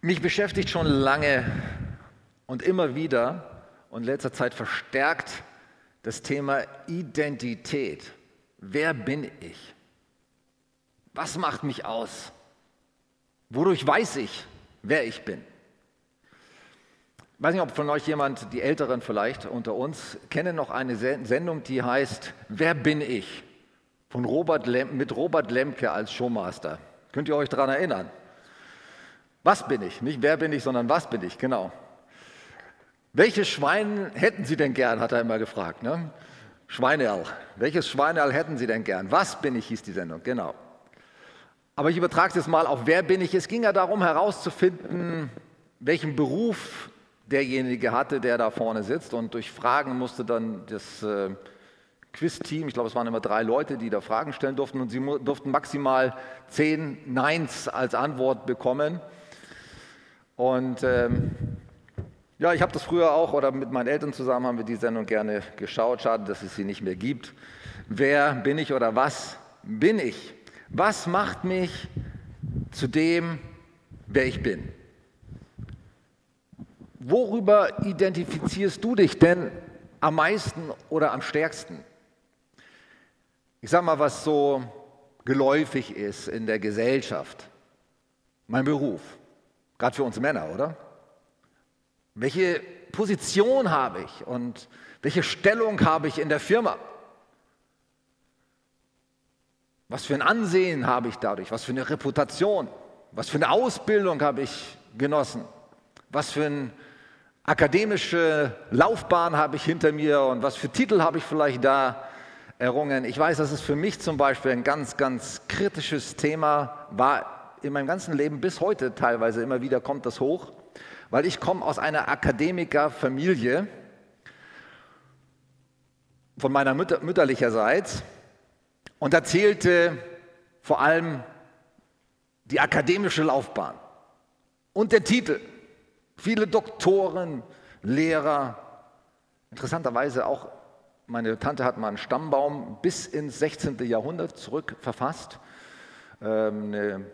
Mich beschäftigt schon lange und immer wieder und in letzter Zeit verstärkt das Thema Identität. Wer bin ich? Was macht mich aus? Wodurch weiß ich, wer ich bin? Ich weiß nicht, ob von euch jemand, die Älteren vielleicht unter uns, kennen noch eine Sendung, die heißt Wer bin ich? Von Robert Lem mit Robert Lemke als Showmaster. Könnt ihr euch daran erinnern? Was bin ich? Nicht wer bin ich, sondern was bin ich, genau. Welches Schwein hätten Sie denn gern, hat er immer gefragt. Ne? Schweineal. Welches Schweineal hätten Sie denn gern? Was bin ich, hieß die Sendung, genau. Aber ich übertrage es jetzt mal auf wer bin ich. Es ging ja darum herauszufinden, welchen Beruf derjenige hatte, der da vorne sitzt. Und durch Fragen musste dann das äh, Quiz-Team, ich glaube es waren immer drei Leute, die da Fragen stellen durften und sie durften maximal zehn Neins als Antwort bekommen. Und ähm, ja, ich habe das früher auch oder mit meinen Eltern zusammen haben wir die Sendung gerne geschaut. Schade, dass es sie nicht mehr gibt. Wer bin ich oder was bin ich? Was macht mich zu dem, wer ich bin? Worüber identifizierst du dich denn am meisten oder am stärksten? Ich sage mal, was so geläufig ist in der Gesellschaft. Mein Beruf. Gerade für uns Männer, oder? Welche Position habe ich und welche Stellung habe ich in der Firma? Was für ein Ansehen habe ich dadurch? Was für eine Reputation? Was für eine Ausbildung habe ich genossen? Was für eine akademische Laufbahn habe ich hinter mir und was für Titel habe ich vielleicht da errungen? Ich weiß, dass es für mich zum Beispiel ein ganz, ganz kritisches Thema war in meinem ganzen Leben bis heute teilweise immer wieder kommt das hoch, weil ich komme aus einer Akademikerfamilie von meiner Mütter, mütterlicherseits und da zählte vor allem die akademische Laufbahn und der Titel. Viele Doktoren, Lehrer, interessanterweise auch meine Tante hat mal einen Stammbaum bis ins 16. Jahrhundert zurück verfasst. Ähm, eine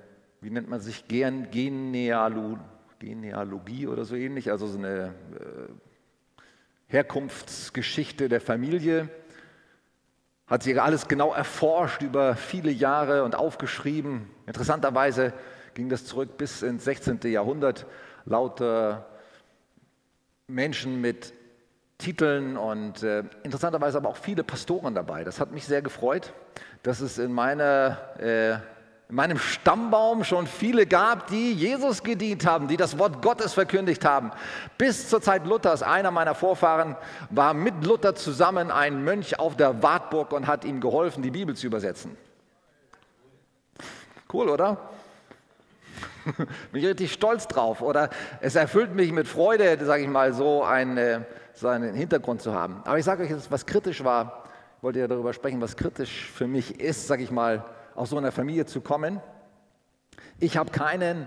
wie nennt man sich, Gen Genealo Genealogie oder so ähnlich, also so eine äh, Herkunftsgeschichte der Familie. Hat sie alles genau erforscht über viele Jahre und aufgeschrieben. Interessanterweise ging das zurück bis ins 16. Jahrhundert. Lauter Menschen mit Titeln und äh, interessanterweise aber auch viele Pastoren dabei. Das hat mich sehr gefreut, dass es in meiner äh, in meinem Stammbaum schon viele gab, die Jesus gedient haben, die das Wort Gottes verkündigt haben. Bis zur Zeit Luthers, einer meiner Vorfahren war mit Luther zusammen ein Mönch auf der Wartburg und hat ihm geholfen, die Bibel zu übersetzen. Cool, oder? Bin ich richtig stolz drauf. Oder es erfüllt mich mit Freude, sage ich mal, so einen, so einen Hintergrund zu haben. Aber ich sage euch jetzt, was kritisch war. Ich wollte ja darüber sprechen, was kritisch für mich ist, sage ich mal, aus so einer Familie zu kommen. Ich habe keinen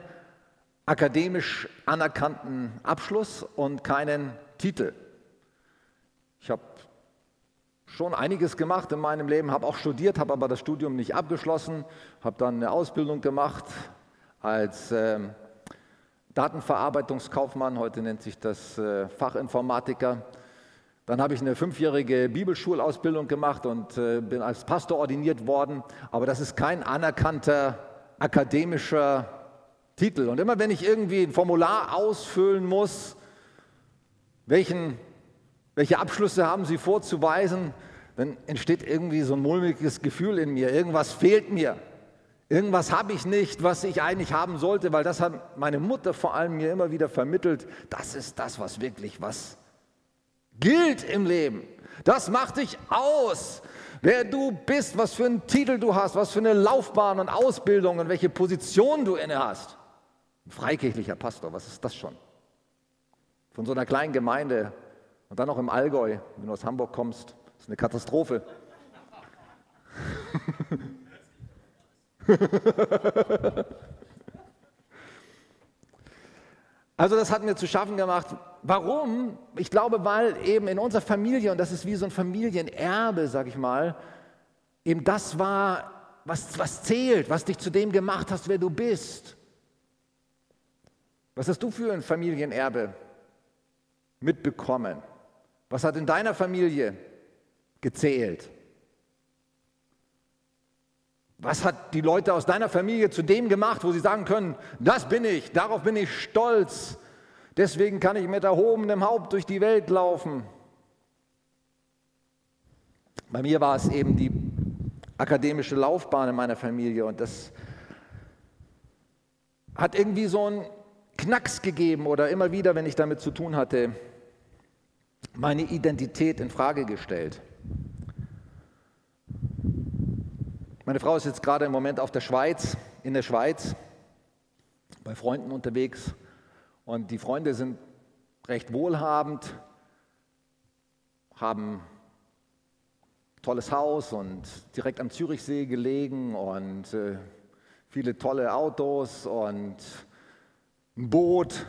akademisch anerkannten Abschluss und keinen Titel. Ich habe schon einiges gemacht in meinem Leben, habe auch studiert, habe aber das Studium nicht abgeschlossen, habe dann eine Ausbildung gemacht als äh, Datenverarbeitungskaufmann, heute nennt sich das äh, Fachinformatiker dann habe ich eine fünfjährige Bibelschulausbildung gemacht und äh, bin als Pastor ordiniert worden. Aber das ist kein anerkannter akademischer Titel. Und immer wenn ich irgendwie ein Formular ausfüllen muss, welchen, welche Abschlüsse haben Sie vorzuweisen, dann entsteht irgendwie so ein mulmiges Gefühl in mir. Irgendwas fehlt mir. Irgendwas habe ich nicht, was ich eigentlich haben sollte, weil das hat meine Mutter vor allem mir immer wieder vermittelt. Das ist das, was wirklich was gilt im Leben. Das macht dich aus, wer du bist, was für einen Titel du hast, was für eine Laufbahn und Ausbildung und welche Position du inne hast. Ein freikirchlicher Pastor, was ist das schon? Von so einer kleinen Gemeinde und dann noch im Allgäu, wenn du aus Hamburg kommst, ist eine Katastrophe. Also das hat mir zu schaffen gemacht. Warum? Ich glaube, weil eben in unserer Familie, und das ist wie so ein Familienerbe, sag ich mal, eben das war, was, was zählt, was dich zu dem gemacht hast, wer du bist. Was hast du für ein Familienerbe mitbekommen? Was hat in deiner Familie gezählt? Was hat die Leute aus deiner Familie zu dem gemacht, wo sie sagen können, das bin ich, darauf bin ich stolz, deswegen kann ich mit erhobenem Haupt durch die Welt laufen? Bei mir war es eben die akademische Laufbahn in meiner Familie und das hat irgendwie so einen Knacks gegeben oder immer wieder, wenn ich damit zu tun hatte, meine Identität in Frage gestellt. Meine Frau ist jetzt gerade im Moment auf der Schweiz, in der Schweiz, bei Freunden unterwegs. Und die Freunde sind recht wohlhabend, haben tolles Haus und direkt am Zürichsee gelegen und äh, viele tolle Autos und ein Boot,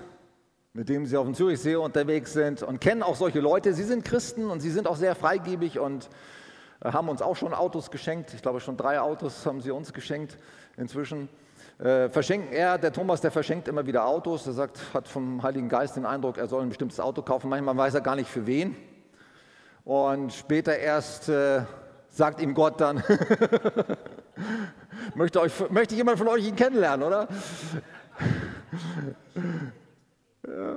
mit dem sie auf dem Zürichsee unterwegs sind und kennen auch solche Leute. Sie sind Christen und sie sind auch sehr freigebig und äh, haben uns auch schon Autos geschenkt. Ich glaube, schon drei Autos haben sie uns geschenkt inzwischen. Äh, verschenken er, der Thomas, der verschenkt immer wieder Autos. Er sagt, hat vom Heiligen Geist den Eindruck, er soll ein bestimmtes Auto kaufen. Manchmal weiß er gar nicht für wen. Und später erst äh, sagt ihm Gott dann, möchte, euch, möchte jemand von euch ihn kennenlernen, oder? ja.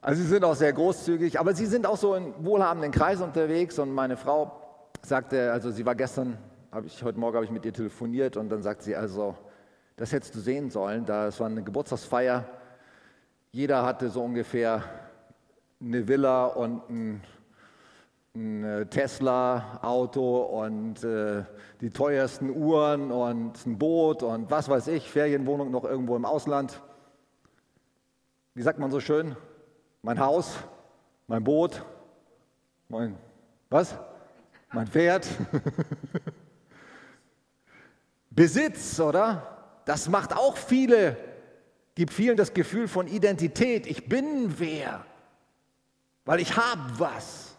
Also sie sind auch sehr großzügig, aber sie sind auch so in wohlhabenden Kreisen unterwegs und meine Frau sagte, also sie war gestern, ich, heute Morgen habe ich mit ihr telefoniert und dann sagt sie, also das hättest du sehen sollen, das war eine Geburtstagsfeier, jeder hatte so ungefähr eine Villa und ein, ein äh, Tesla-Auto und äh, die teuersten Uhren und ein Boot und was weiß ich, Ferienwohnung noch irgendwo im Ausland. Wie sagt man so schön? Mein Haus, mein Boot, mein was? mein Pferd. Besitz, oder? Das macht auch viele, gibt vielen das Gefühl von Identität. Ich bin wer, weil ich habe was.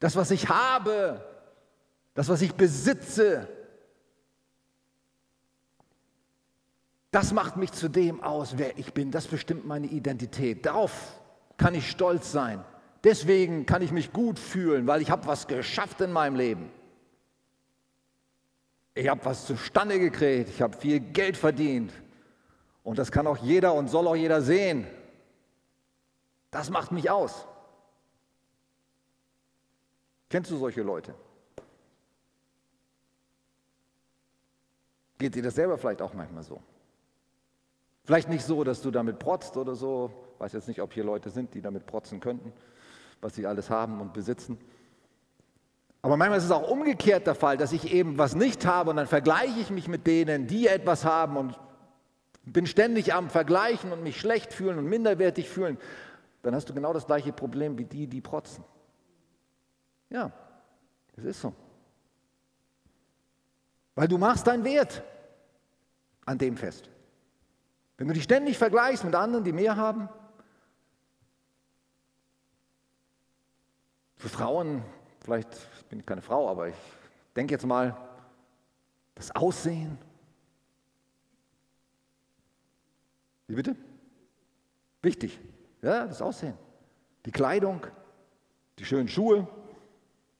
Das, was ich habe, das, was ich besitze, das macht mich zu dem aus, wer ich bin. Das bestimmt meine Identität. Darauf kann ich stolz sein. Deswegen kann ich mich gut fühlen, weil ich habe was geschafft in meinem Leben. Ich habe was zustande gekriegt, ich habe viel Geld verdient. Und das kann auch jeder und soll auch jeder sehen. Das macht mich aus. Kennst du solche Leute? Geht dir das selber vielleicht auch manchmal so? Vielleicht nicht so, dass du damit protzt oder so. Ich weiß jetzt nicht, ob hier Leute sind, die damit protzen könnten was sie alles haben und besitzen. Aber manchmal ist es auch umgekehrt der Fall, dass ich eben was nicht habe und dann vergleiche ich mich mit denen, die etwas haben und bin ständig am Vergleichen und mich schlecht fühlen und minderwertig fühlen. Dann hast du genau das gleiche Problem wie die, die protzen. Ja, es ist so. Weil du machst deinen Wert an dem fest. Wenn du dich ständig vergleichst mit anderen, die mehr haben, Für Frauen, vielleicht ich bin keine Frau, aber ich denke jetzt mal, das Aussehen. Wie bitte? Wichtig. Ja, das Aussehen. Die Kleidung, die schönen Schuhe.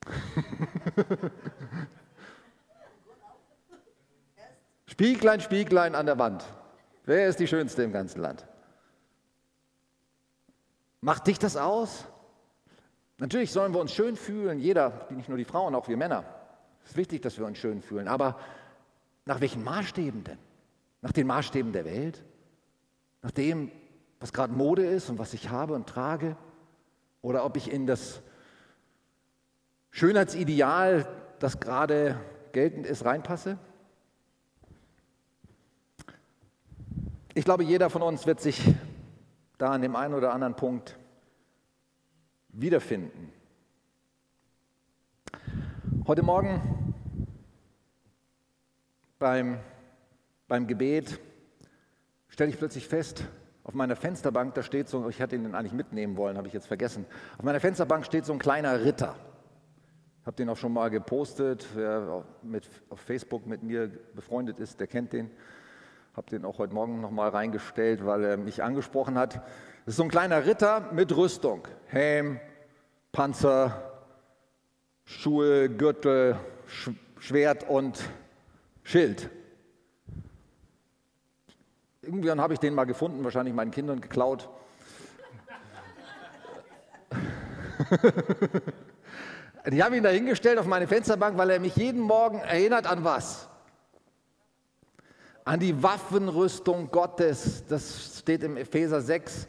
Spieglein, Spieglein an der Wand. Wer ist die Schönste im ganzen Land? Macht dich das aus? Natürlich sollen wir uns schön fühlen, jeder, nicht nur die Frauen, auch wir Männer. Es ist wichtig, dass wir uns schön fühlen. Aber nach welchen Maßstäben denn? Nach den Maßstäben der Welt? Nach dem, was gerade Mode ist und was ich habe und trage? Oder ob ich in das Schönheitsideal, das gerade geltend ist, reinpasse? Ich glaube, jeder von uns wird sich da an dem einen oder anderen Punkt wiederfinden. Heute Morgen beim, beim Gebet stelle ich plötzlich fest, auf meiner Fensterbank, da steht so, ich hatte ihn eigentlich mitnehmen wollen, habe ich jetzt vergessen. Auf meiner Fensterbank steht so ein kleiner Ritter. Ich habe den auch schon mal gepostet. Wer mit, auf Facebook mit mir befreundet ist, der kennt den. Habe den auch heute Morgen nochmal reingestellt, weil er mich angesprochen hat. Das ist so ein kleiner Ritter mit Rüstung. Helm, Panzer, Schuhe, Gürtel, Schwert und Schild. Irgendwann habe ich den mal gefunden, wahrscheinlich meinen Kindern geklaut. ich habe ihn da hingestellt auf meine Fensterbank, weil er mich jeden Morgen erinnert an was? An die Waffenrüstung Gottes. Das steht im Epheser 6.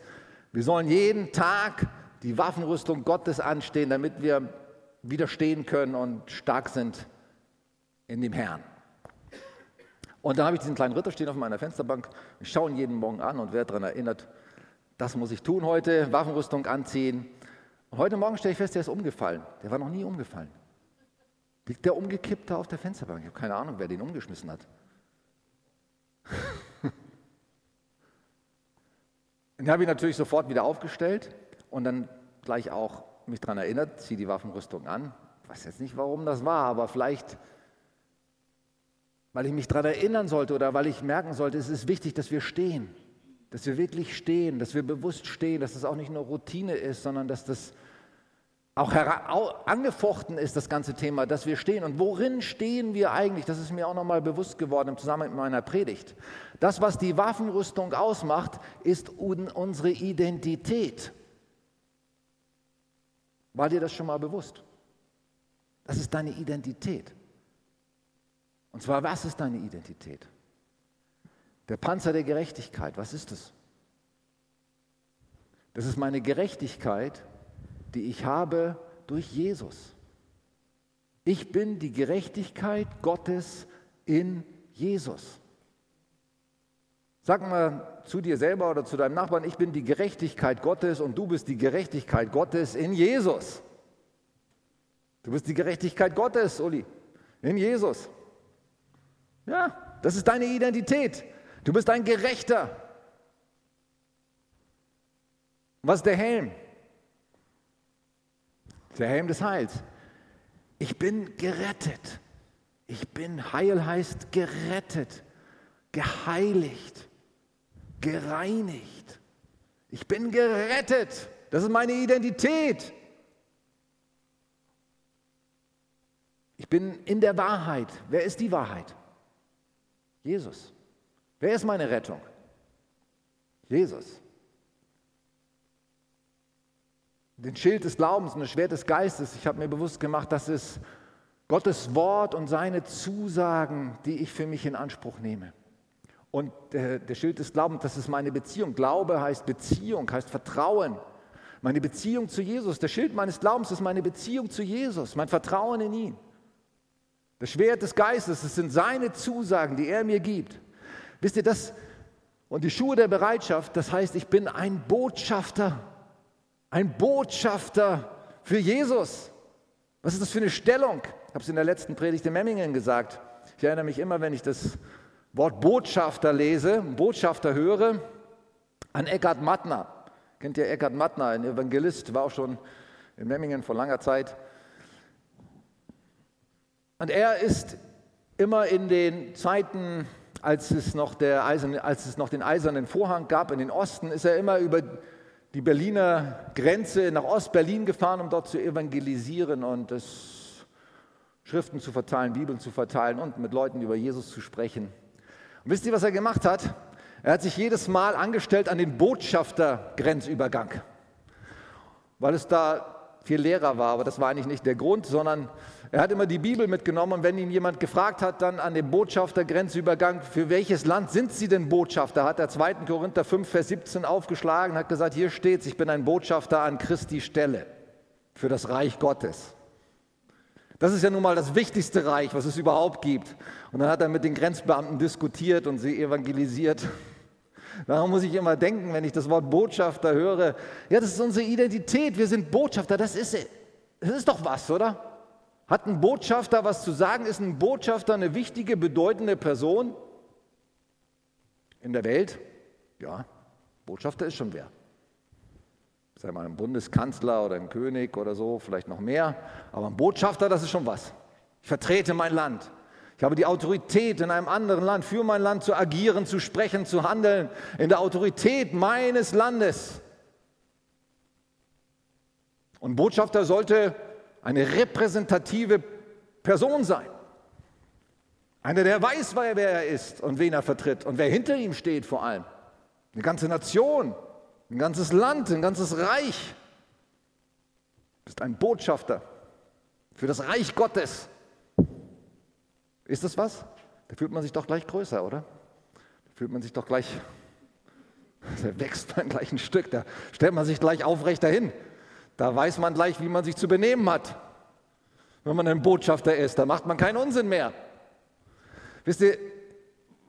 Wir sollen jeden Tag die Waffenrüstung Gottes anstehen, damit wir widerstehen können und stark sind in dem Herrn. Und da habe ich diesen kleinen Ritter stehen auf meiner Fensterbank. Ich schaue ihn jeden Morgen an und werde daran erinnert, das muss ich tun heute, Waffenrüstung anziehen. Und heute Morgen stelle ich fest, der ist umgefallen. Der war noch nie umgefallen. Liegt der umgekippt da auf der Fensterbank? Ich habe keine Ahnung, wer den umgeschmissen hat. Den habe ich natürlich sofort wieder aufgestellt und dann gleich auch mich daran erinnert, ziehe die Waffenrüstung an. Ich weiß jetzt nicht, warum das war, aber vielleicht, weil ich mich daran erinnern sollte oder weil ich merken sollte, es ist wichtig, dass wir stehen, dass wir wirklich stehen, dass wir bewusst stehen, dass das auch nicht nur Routine ist, sondern dass das auch angefochten ist, das ganze Thema, dass wir stehen. Und worin stehen wir eigentlich? Das ist mir auch nochmal bewusst geworden im Zusammenhang mit meiner Predigt. Das, was die Waffenrüstung ausmacht, ist unsere Identität. War dir das schon mal bewusst? Das ist deine Identität. Und zwar, was ist deine Identität? Der Panzer der Gerechtigkeit, was ist es? Das ist meine Gerechtigkeit, die ich habe durch Jesus. Ich bin die Gerechtigkeit Gottes in Jesus. Sag mal zu dir selber oder zu deinem Nachbarn, ich bin die Gerechtigkeit Gottes und du bist die Gerechtigkeit Gottes in Jesus. Du bist die Gerechtigkeit Gottes, Uli, in Jesus. Ja, das ist deine Identität. Du bist ein Gerechter. Was ist der Helm? Der Helm des Heils. Ich bin gerettet. Ich bin, Heil heißt gerettet, geheiligt gereinigt. Ich bin gerettet. Das ist meine Identität. Ich bin in der Wahrheit. Wer ist die Wahrheit? Jesus. Wer ist meine Rettung? Jesus. Den Schild des Glaubens und das Schwert des Geistes, ich habe mir bewusst gemacht, das ist Gottes Wort und seine Zusagen, die ich für mich in Anspruch nehme. Und der, der Schild des Glaubens, das ist meine Beziehung. Glaube heißt Beziehung, heißt Vertrauen. Meine Beziehung zu Jesus. Der Schild meines Glaubens ist meine Beziehung zu Jesus, mein Vertrauen in ihn. Das Schwert des Geistes, das sind seine Zusagen, die er mir gibt. Wisst ihr das? Und die Schuhe der Bereitschaft, das heißt, ich bin ein Botschafter. Ein Botschafter für Jesus. Was ist das für eine Stellung? Ich habe es in der letzten Predigt in Memmingen gesagt. Ich erinnere mich immer, wenn ich das Wort Botschafter lese, Botschafter höre, an Eckhard Mattner. Kennt ihr Eckhard Mattner, ein Evangelist, war auch schon in Memmingen vor langer Zeit. Und er ist immer in den Zeiten, als es, noch der Eiserne, als es noch den eisernen Vorhang gab in den Osten, ist er immer über die Berliner Grenze nach Ostberlin gefahren, um dort zu evangelisieren und das Schriften zu verteilen, Bibeln zu verteilen und mit Leuten über Jesus zu sprechen. Und wisst ihr, was er gemacht hat? Er hat sich jedes Mal angestellt an den Botschaftergrenzübergang, weil es da viel Lehrer war. Aber das war eigentlich nicht der Grund, sondern er hat immer die Bibel mitgenommen und wenn ihn jemand gefragt hat, dann an dem Botschaftergrenzübergang, für welches Land sind Sie denn Botschafter, hat er 2. Korinther 5, Vers 17 aufgeschlagen und hat gesagt, hier steht's, ich bin ein Botschafter an Christi Stelle für das Reich Gottes. Das ist ja nun mal das wichtigste Reich, was es überhaupt gibt. Und dann hat er mit den Grenzbeamten diskutiert und sie evangelisiert. Darum muss ich immer denken, wenn ich das Wort Botschafter höre. Ja, das ist unsere Identität. Wir sind Botschafter. Das ist, das ist doch was, oder? Hat ein Botschafter was zu sagen? Ist ein Botschafter eine wichtige, bedeutende Person in der Welt? Ja, Botschafter ist schon wer sei mal ein Bundeskanzler oder ein König oder so, vielleicht noch mehr, aber ein Botschafter, das ist schon was. Ich vertrete mein Land. Ich habe die Autorität, in einem anderen Land für mein Land zu agieren, zu sprechen, zu handeln, in der Autorität meines Landes. Und Botschafter sollte eine repräsentative Person sein. Einer, der weiß, wer er ist und wen er vertritt und wer hinter ihm steht vor allem. Eine ganze Nation, ein ganzes Land, ein ganzes Reich. Du bist ein Botschafter für das Reich Gottes. Ist das was? Da fühlt man sich doch gleich größer, oder? Da fühlt man sich doch gleich, da wächst man gleich ein Stück, da stellt man sich gleich aufrecht dahin. Da weiß man gleich, wie man sich zu benehmen hat. Wenn man ein Botschafter ist, da macht man keinen Unsinn mehr. Wisst ihr,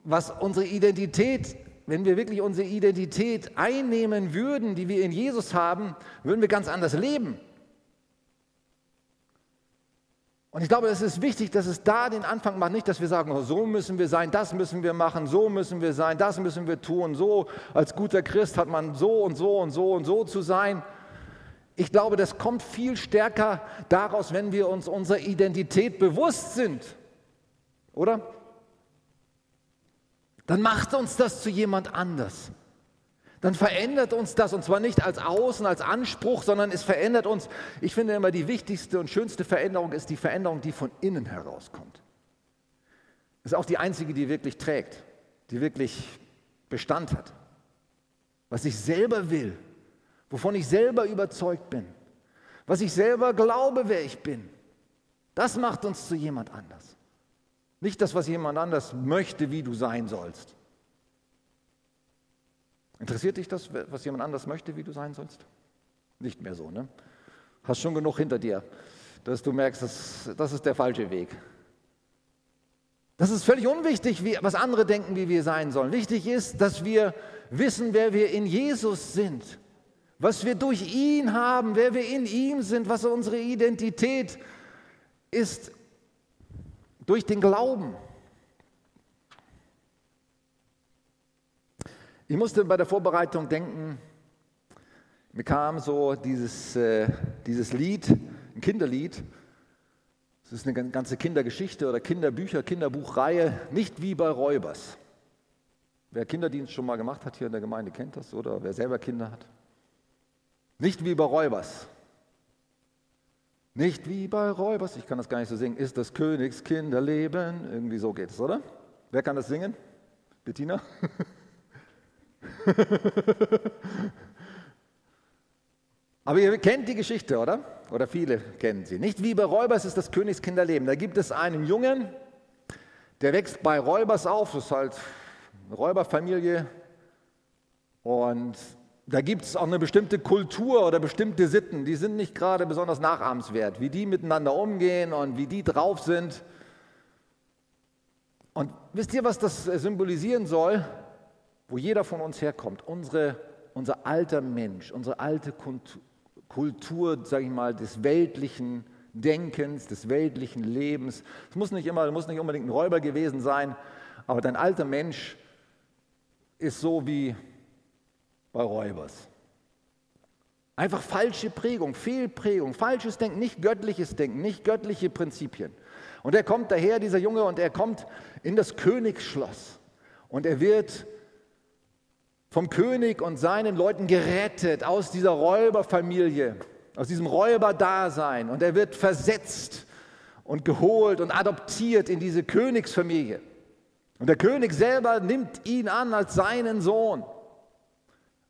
was unsere Identität, wenn wir wirklich unsere Identität einnehmen würden, die wir in Jesus haben, würden wir ganz anders leben. Und ich glaube, es ist wichtig, dass es da den Anfang macht, nicht, dass wir sagen, oh, so müssen wir sein, das müssen wir machen, so müssen wir sein, das müssen wir tun, so als guter Christ hat man so und so und so und so zu sein. Ich glaube, das kommt viel stärker daraus, wenn wir uns unserer Identität bewusst sind, oder? Dann macht uns das zu jemand anders dann verändert uns das und zwar nicht als Außen, als Anspruch, sondern es verändert uns. Ich finde immer, die wichtigste und schönste Veränderung ist die Veränderung, die von innen herauskommt. Das ist auch die einzige, die wirklich trägt, die wirklich Bestand hat. Was ich selber will, wovon ich selber überzeugt bin, was ich selber glaube, wer ich bin, das macht uns zu jemand anders. Nicht das, was jemand anders möchte, wie du sein sollst. Interessiert dich das, was jemand anders möchte, wie du sein sollst? Nicht mehr so, ne? Hast schon genug hinter dir, dass du merkst, das, das ist der falsche Weg. Das ist völlig unwichtig, wie, was andere denken, wie wir sein sollen. Wichtig ist, dass wir wissen, wer wir in Jesus sind, was wir durch ihn haben, wer wir in ihm sind, was unsere Identität ist durch den Glauben. Ich musste bei der Vorbereitung denken, mir kam so dieses, äh, dieses Lied, ein Kinderlied. Es ist eine ganze Kindergeschichte oder Kinderbücher, Kinderbuchreihe, nicht wie bei Räubers. Wer Kinderdienst schon mal gemacht hat hier in der Gemeinde, kennt das oder wer selber Kinder hat. Nicht wie bei Räubers. Nicht wie bei Räubers, ich kann das gar nicht so singen, ist das Königs Kinderleben. Irgendwie so geht es, oder? Wer kann das singen? Bettina? Aber ihr kennt die Geschichte, oder? Oder viele kennen sie. Nicht wie bei Räubers ist das Königskinderleben. Da gibt es einen Jungen, der wächst bei Räubers auf. Das ist halt eine Räuberfamilie. Und da gibt es auch eine bestimmte Kultur oder bestimmte Sitten, die sind nicht gerade besonders nachahmenswert, wie die miteinander umgehen und wie die drauf sind. Und wisst ihr, was das symbolisieren soll? wo jeder von uns herkommt, unsere, unser alter Mensch, unsere alte Kultur, sage ich mal, des weltlichen Denkens, des weltlichen Lebens. Es muss nicht immer, muss nicht unbedingt ein Räuber gewesen sein, aber dein alter Mensch ist so wie bei Räubers. Einfach falsche Prägung, Fehlprägung, falsches Denken, nicht göttliches Denken, nicht göttliche Prinzipien. Und er kommt daher, dieser Junge, und er kommt in das Königsschloss. Und er wird vom König und seinen Leuten gerettet aus dieser Räuberfamilie, aus diesem Räuberdasein. Und er wird versetzt und geholt und adoptiert in diese Königsfamilie. Und der König selber nimmt ihn an als seinen Sohn.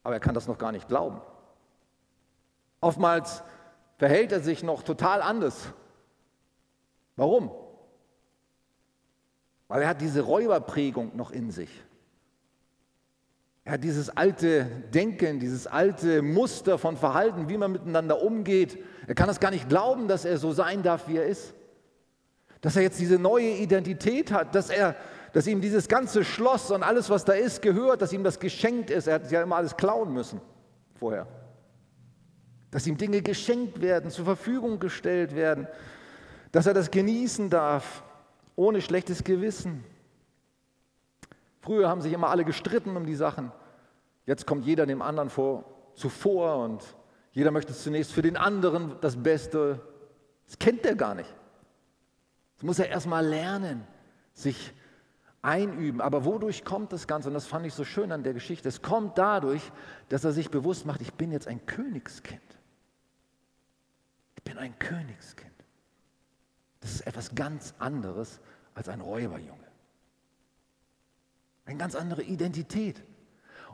Aber er kann das noch gar nicht glauben. Oftmals verhält er sich noch total anders. Warum? Weil er hat diese Räuberprägung noch in sich. Er hat dieses alte Denken, dieses alte Muster von Verhalten, wie man miteinander umgeht. Er kann es gar nicht glauben, dass er so sein darf, wie er ist. Dass er jetzt diese neue Identität hat, dass, er, dass ihm dieses ganze Schloss und alles, was da ist, gehört, dass ihm das geschenkt ist. Er hat ja immer alles klauen müssen vorher. Dass ihm Dinge geschenkt werden, zur Verfügung gestellt werden, dass er das genießen darf, ohne schlechtes Gewissen. Früher haben sich immer alle gestritten um die Sachen. Jetzt kommt jeder dem anderen vor, zuvor und jeder möchte zunächst für den anderen das Beste. Das kennt er gar nicht. Das muss er erst mal lernen, sich einüben. Aber wodurch kommt das Ganze? Und das fand ich so schön an der Geschichte. Es kommt dadurch, dass er sich bewusst macht, ich bin jetzt ein Königskind. Ich bin ein Königskind. Das ist etwas ganz anderes als ein Räuberjunge. Eine ganz andere Identität.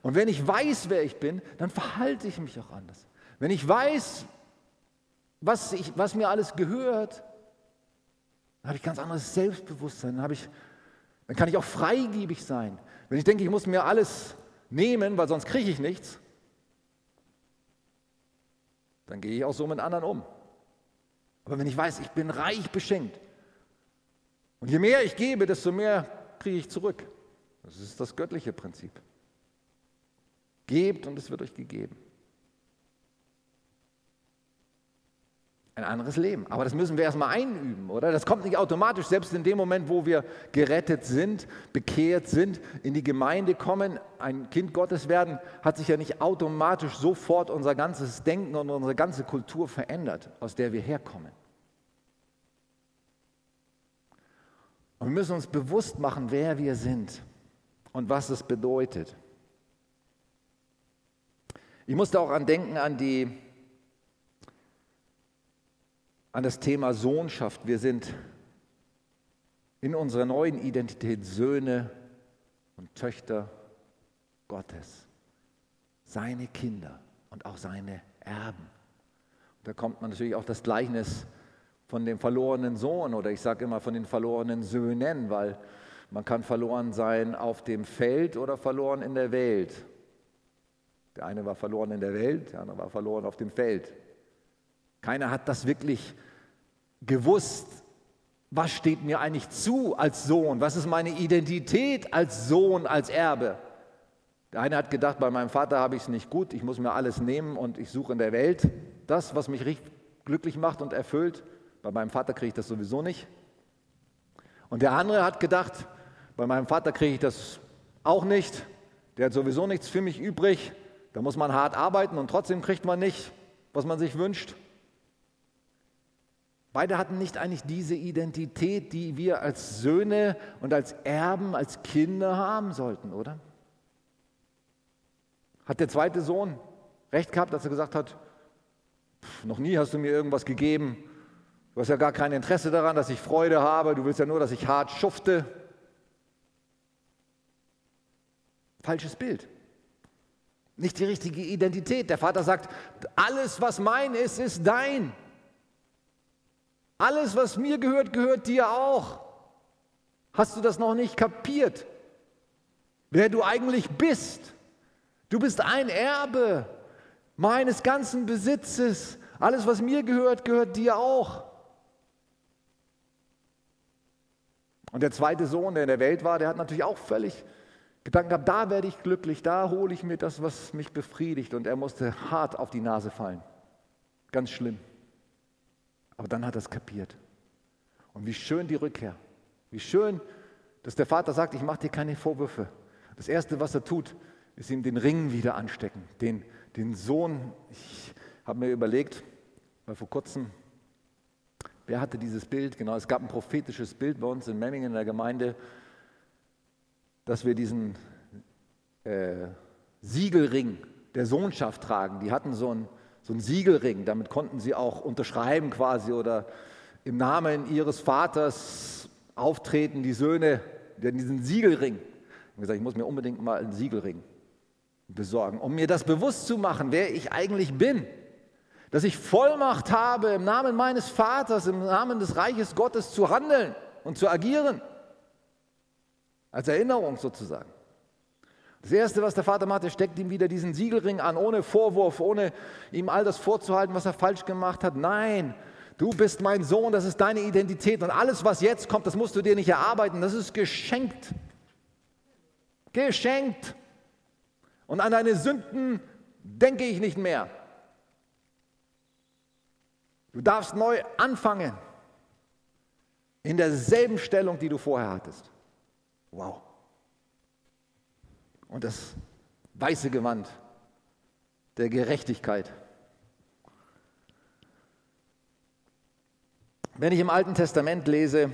Und wenn ich weiß, wer ich bin, dann verhalte ich mich auch anders. Wenn ich weiß, was, ich, was mir alles gehört, dann habe ich ganz anderes Selbstbewusstsein. Dann, ich, dann kann ich auch freigebig sein. Wenn ich denke, ich muss mir alles nehmen, weil sonst kriege ich nichts, dann gehe ich auch so mit anderen um. Aber wenn ich weiß, ich bin reich beschenkt und je mehr ich gebe, desto mehr kriege ich zurück. Das ist das göttliche Prinzip. Gebt und es wird euch gegeben. Ein anderes Leben. Aber das müssen wir erstmal einüben, oder? Das kommt nicht automatisch, selbst in dem Moment, wo wir gerettet sind, bekehrt sind, in die Gemeinde kommen, ein Kind Gottes werden, hat sich ja nicht automatisch sofort unser ganzes Denken und unsere ganze Kultur verändert, aus der wir herkommen. Und wir müssen uns bewusst machen, wer wir sind und was es bedeutet. Ich musste auch an denken an, die, an das Thema Sohnschaft. Wir sind in unserer neuen Identität Söhne und Töchter Gottes, seine Kinder und auch seine Erben. Da kommt man natürlich auch das Gleichnis von dem verlorenen Sohn oder ich sage immer von den verlorenen Söhnen, weil man kann verloren sein auf dem Feld oder verloren in der Welt. Der eine war verloren in der Welt, der andere war verloren auf dem Feld. Keiner hat das wirklich gewusst. Was steht mir eigentlich zu als Sohn? Was ist meine Identität als Sohn, als Erbe? Der eine hat gedacht, bei meinem Vater habe ich es nicht gut, ich muss mir alles nehmen und ich suche in der Welt das, was mich glücklich macht und erfüllt. Bei meinem Vater kriege ich das sowieso nicht. Und der andere hat gedacht, bei meinem Vater kriege ich das auch nicht. Der hat sowieso nichts für mich übrig. Da muss man hart arbeiten und trotzdem kriegt man nicht, was man sich wünscht. Beide hatten nicht eigentlich diese Identität, die wir als Söhne und als Erben, als Kinder haben sollten, oder? Hat der zweite Sohn recht gehabt, als er gesagt hat, noch nie hast du mir irgendwas gegeben, du hast ja gar kein Interesse daran, dass ich Freude habe, du willst ja nur, dass ich hart schufte. Falsches Bild. Nicht die richtige Identität. Der Vater sagt, alles, was mein ist, ist dein. Alles, was mir gehört, gehört dir auch. Hast du das noch nicht kapiert? Wer du eigentlich bist. Du bist ein Erbe meines ganzen Besitzes. Alles, was mir gehört, gehört dir auch. Und der zweite Sohn, der in der Welt war, der hat natürlich auch völlig Gedanken gehabt, da werde ich glücklich, da hole ich mir das, was mich befriedigt. Und er musste hart auf die Nase fallen. Ganz schlimm. Aber dann hat er es kapiert. Und wie schön die Rückkehr. Wie schön, dass der Vater sagt, ich mache dir keine Vorwürfe. Das Erste, was er tut, ist ihm den Ring wieder anstecken. Den, den Sohn, ich habe mir überlegt, weil vor kurzem, wer hatte dieses Bild? Genau, es gab ein prophetisches Bild bei uns in Memmingen in der Gemeinde dass wir diesen äh, Siegelring der Sohnschaft tragen. Die hatten so einen, so einen Siegelring, damit konnten sie auch unterschreiben quasi oder im Namen ihres Vaters auftreten, die Söhne, die diesen Siegelring. Ich gesagt, ich muss mir unbedingt mal einen Siegelring besorgen, um mir das bewusst zu machen, wer ich eigentlich bin. Dass ich Vollmacht habe, im Namen meines Vaters, im Namen des Reiches Gottes zu handeln und zu agieren. Als Erinnerung sozusagen. Das Erste, was der Vater macht, er steckt ihm wieder diesen Siegelring an, ohne Vorwurf, ohne ihm all das vorzuhalten, was er falsch gemacht hat. Nein, du bist mein Sohn, das ist deine Identität und alles, was jetzt kommt, das musst du dir nicht erarbeiten, das ist geschenkt. Geschenkt. Und an deine Sünden denke ich nicht mehr. Du darfst neu anfangen in derselben Stellung, die du vorher hattest. Wow. Und das weiße Gewand der Gerechtigkeit. Wenn ich im Alten Testament lese,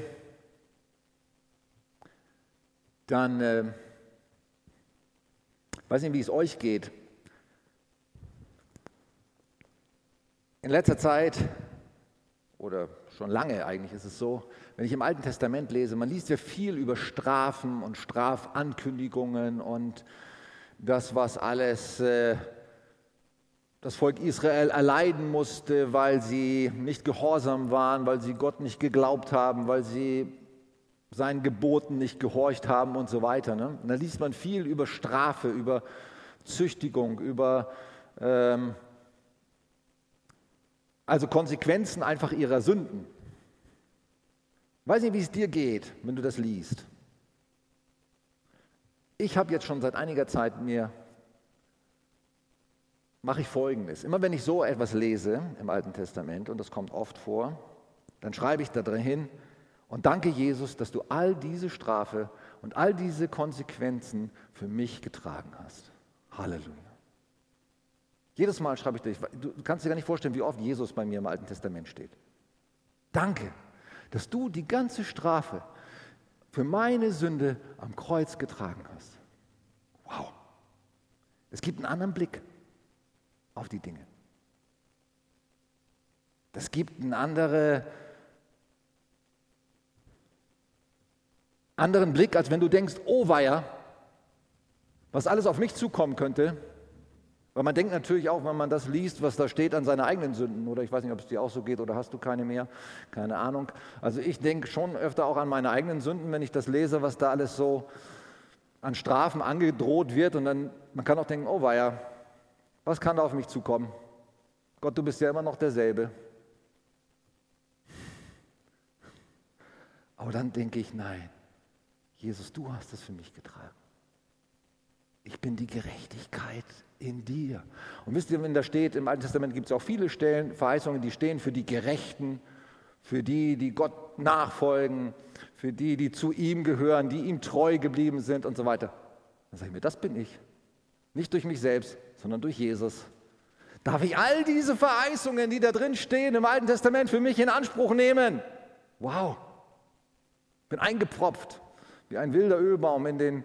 dann äh, weiß nicht, wie es euch geht. In letzter Zeit oder schon lange eigentlich ist es so, wenn ich im Alten Testament lese, man liest ja viel über Strafen und Strafankündigungen und das, was alles äh, das Volk Israel erleiden musste, weil sie nicht gehorsam waren, weil sie Gott nicht geglaubt haben, weil sie seinen Geboten nicht gehorcht haben und so weiter. Ne? Und da liest man viel über Strafe, über Züchtigung, über ähm, also Konsequenzen einfach ihrer Sünden. Ich weiß nicht, wie es dir geht, wenn du das liest. Ich habe jetzt schon seit einiger Zeit mir mache ich Folgendes. Immer wenn ich so etwas lese im Alten Testament, und das kommt oft vor, dann schreibe ich da drin hin und danke Jesus, dass du all diese Strafe und all diese Konsequenzen für mich getragen hast. Halleluja. Jedes Mal schreibe ich dich, du kannst dir gar nicht vorstellen, wie oft Jesus bei mir im Alten Testament steht. Danke, dass du die ganze Strafe für meine Sünde am Kreuz getragen hast. Wow. Es gibt einen anderen Blick auf die Dinge. Das gibt einen andere, anderen Blick, als wenn du denkst, oh weia, was alles auf mich zukommen könnte. Weil man denkt natürlich auch, wenn man das liest, was da steht an seine eigenen Sünden, oder ich weiß nicht, ob es dir auch so geht oder hast du keine mehr, keine Ahnung. Also ich denke schon öfter auch an meine eigenen Sünden, wenn ich das lese, was da alles so an Strafen angedroht wird. Und dann, man kann auch denken, oh weia, was kann da auf mich zukommen? Gott, du bist ja immer noch derselbe. Aber dann denke ich, nein, Jesus, du hast es für mich getragen. Ich bin die Gerechtigkeit in dir. Und wisst ihr, wenn da steht, im Alten Testament gibt es auch viele Stellen, Verheißungen, die stehen für die Gerechten, für die, die Gott nachfolgen, für die, die zu ihm gehören, die ihm treu geblieben sind und so weiter. Dann sage ich mir, das bin ich. Nicht durch mich selbst, sondern durch Jesus. Darf ich all diese Verheißungen, die da drin stehen im Alten Testament, für mich in Anspruch nehmen? Wow. Bin eingepropft wie ein wilder Ölbaum in den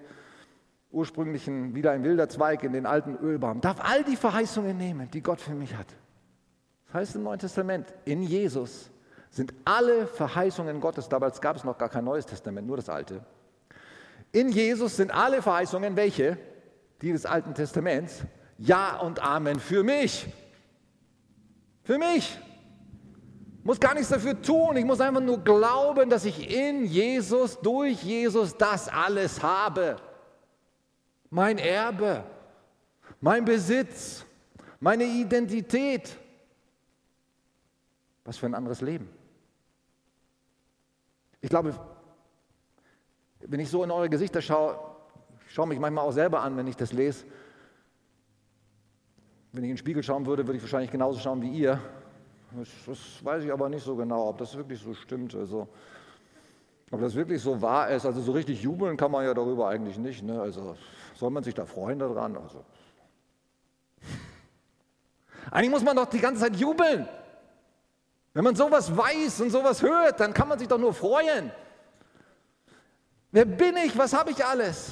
ursprünglichen, wieder ein wilder Zweig in den alten Ölbaum. Darf all die Verheißungen nehmen, die Gott für mich hat. Das heißt im Neuen Testament, in Jesus sind alle Verheißungen Gottes, damals gab es noch gar kein Neues Testament, nur das Alte. In Jesus sind alle Verheißungen, welche? Die des Alten Testaments, ja und Amen für mich. Für mich. Muss gar nichts dafür tun. Ich muss einfach nur glauben, dass ich in Jesus, durch Jesus das alles habe. Mein Erbe, mein Besitz, meine Identität. Was für ein anderes Leben. Ich glaube, wenn ich so in eure Gesichter schaue, ich schaue mich manchmal auch selber an, wenn ich das lese, wenn ich in den Spiegel schauen würde, würde ich wahrscheinlich genauso schauen wie ihr. Das, das weiß ich aber nicht so genau, ob das wirklich so stimmt. Also, ob das wirklich so wahr ist. Also so richtig jubeln kann man ja darüber eigentlich nicht. Ne? Also soll man sich da freuen daran? Also. Eigentlich muss man doch die ganze Zeit jubeln. Wenn man sowas weiß und sowas hört, dann kann man sich doch nur freuen. Wer bin ich? Was habe ich alles?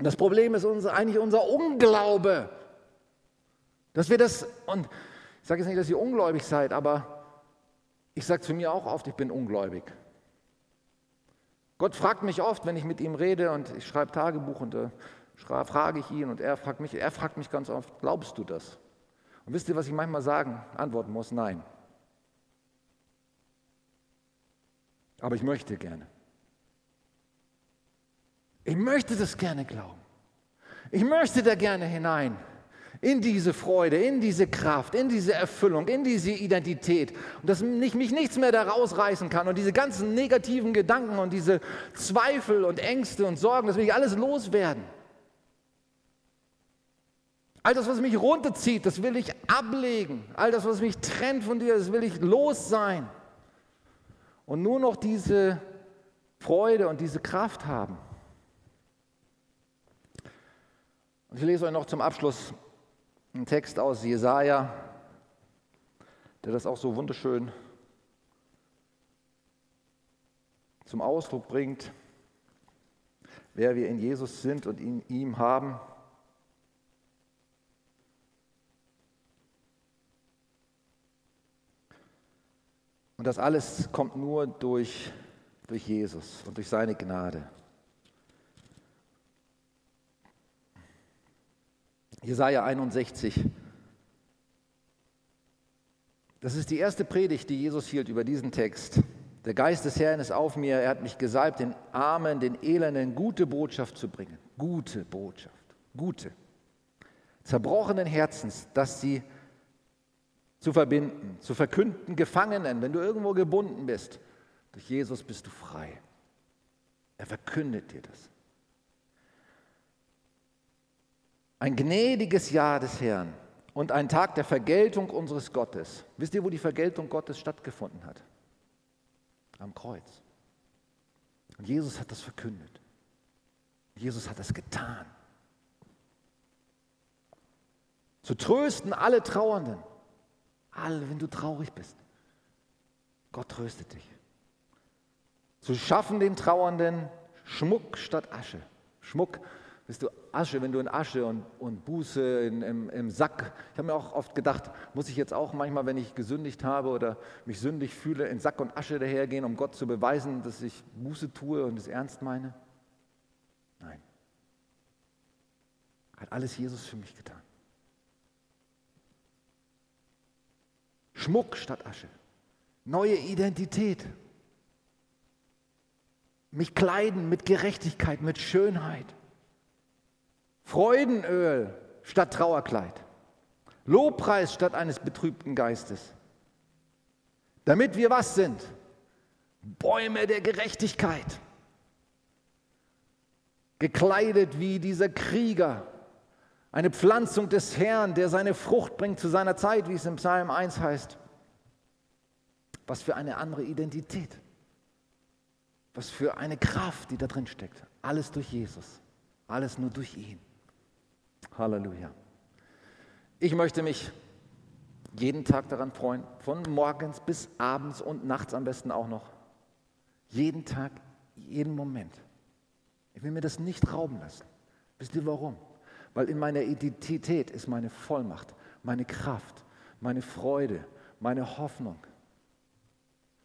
Das Problem ist unser, eigentlich unser Unglaube. Dass wir das, und ich sage jetzt nicht, dass ihr ungläubig seid, aber ich sage zu mir auch oft, ich bin ungläubig. Gott fragt mich oft, wenn ich mit ihm rede und ich schreibe Tagebuch und äh, frage ich ihn und er fragt mich, er fragt mich ganz oft, glaubst du das? Und wisst ihr, was ich manchmal sagen, antworten muss? Nein. Aber ich möchte gerne. Ich möchte das gerne glauben. Ich möchte da gerne hinein. In diese Freude, in diese Kraft, in diese Erfüllung, in diese Identität. Und dass mich nichts mehr da rausreißen kann. Und diese ganzen negativen Gedanken und diese Zweifel und Ängste und Sorgen, das will ich alles loswerden. All das, was mich runterzieht, das will ich ablegen. All das, was mich trennt von dir, das will ich los sein. Und nur noch diese Freude und diese Kraft haben. Ich lese euch noch zum Abschluss einen Text aus Jesaja, der das auch so wunderschön zum Ausdruck bringt, wer wir in Jesus sind und in ihm haben. Und das alles kommt nur durch, durch Jesus und durch seine Gnade. Jesaja 61. Das ist die erste Predigt, die Jesus hielt über diesen Text. Der Geist des Herrn ist auf mir. Er hat mich gesalbt, den Armen, den Elenden gute Botschaft zu bringen. Gute Botschaft. Gute. Zerbrochenen Herzens, dass sie zu verbinden, zu verkünden Gefangenen, wenn du irgendwo gebunden bist. Durch Jesus bist du frei. Er verkündet dir das. Ein gnädiges Jahr des Herrn und ein Tag der Vergeltung unseres Gottes. Wisst ihr, wo die Vergeltung Gottes stattgefunden hat? Am Kreuz. Und Jesus hat das verkündet. Jesus hat das getan. Zu trösten alle Trauernden. Alle, wenn du traurig bist. Gott tröstet dich. Zu schaffen den Trauernden Schmuck statt Asche. Schmuck bist du Asche, wenn du in Asche und, und Buße in, im, im Sack. Ich habe mir auch oft gedacht, muss ich jetzt auch manchmal, wenn ich gesündigt habe oder mich sündig fühle, in Sack und Asche dahergehen, um Gott zu beweisen, dass ich Buße tue und es ernst meine? Nein. Hat alles Jesus für mich getan. Schmuck statt Asche. Neue Identität. Mich kleiden mit Gerechtigkeit, mit Schönheit. Freudenöl statt Trauerkleid. Lobpreis statt eines betrübten Geistes. Damit wir was sind? Bäume der Gerechtigkeit. Gekleidet wie dieser Krieger. Eine Pflanzung des Herrn, der seine Frucht bringt zu seiner Zeit, wie es im Psalm 1 heißt. Was für eine andere Identität. Was für eine Kraft, die da drin steckt. Alles durch Jesus. Alles nur durch ihn. Halleluja. Ich möchte mich jeden Tag daran freuen, von morgens bis abends und nachts am besten auch noch. Jeden Tag, jeden Moment. Ich will mir das nicht rauben lassen. Wisst ihr warum? Weil in meiner Identität ist meine Vollmacht, meine Kraft, meine Freude, meine Hoffnung,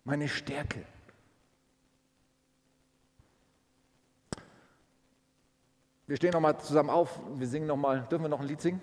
meine Stärke. Wir stehen nochmal zusammen auf, wir singen nochmal, dürfen wir noch ein Lied singen?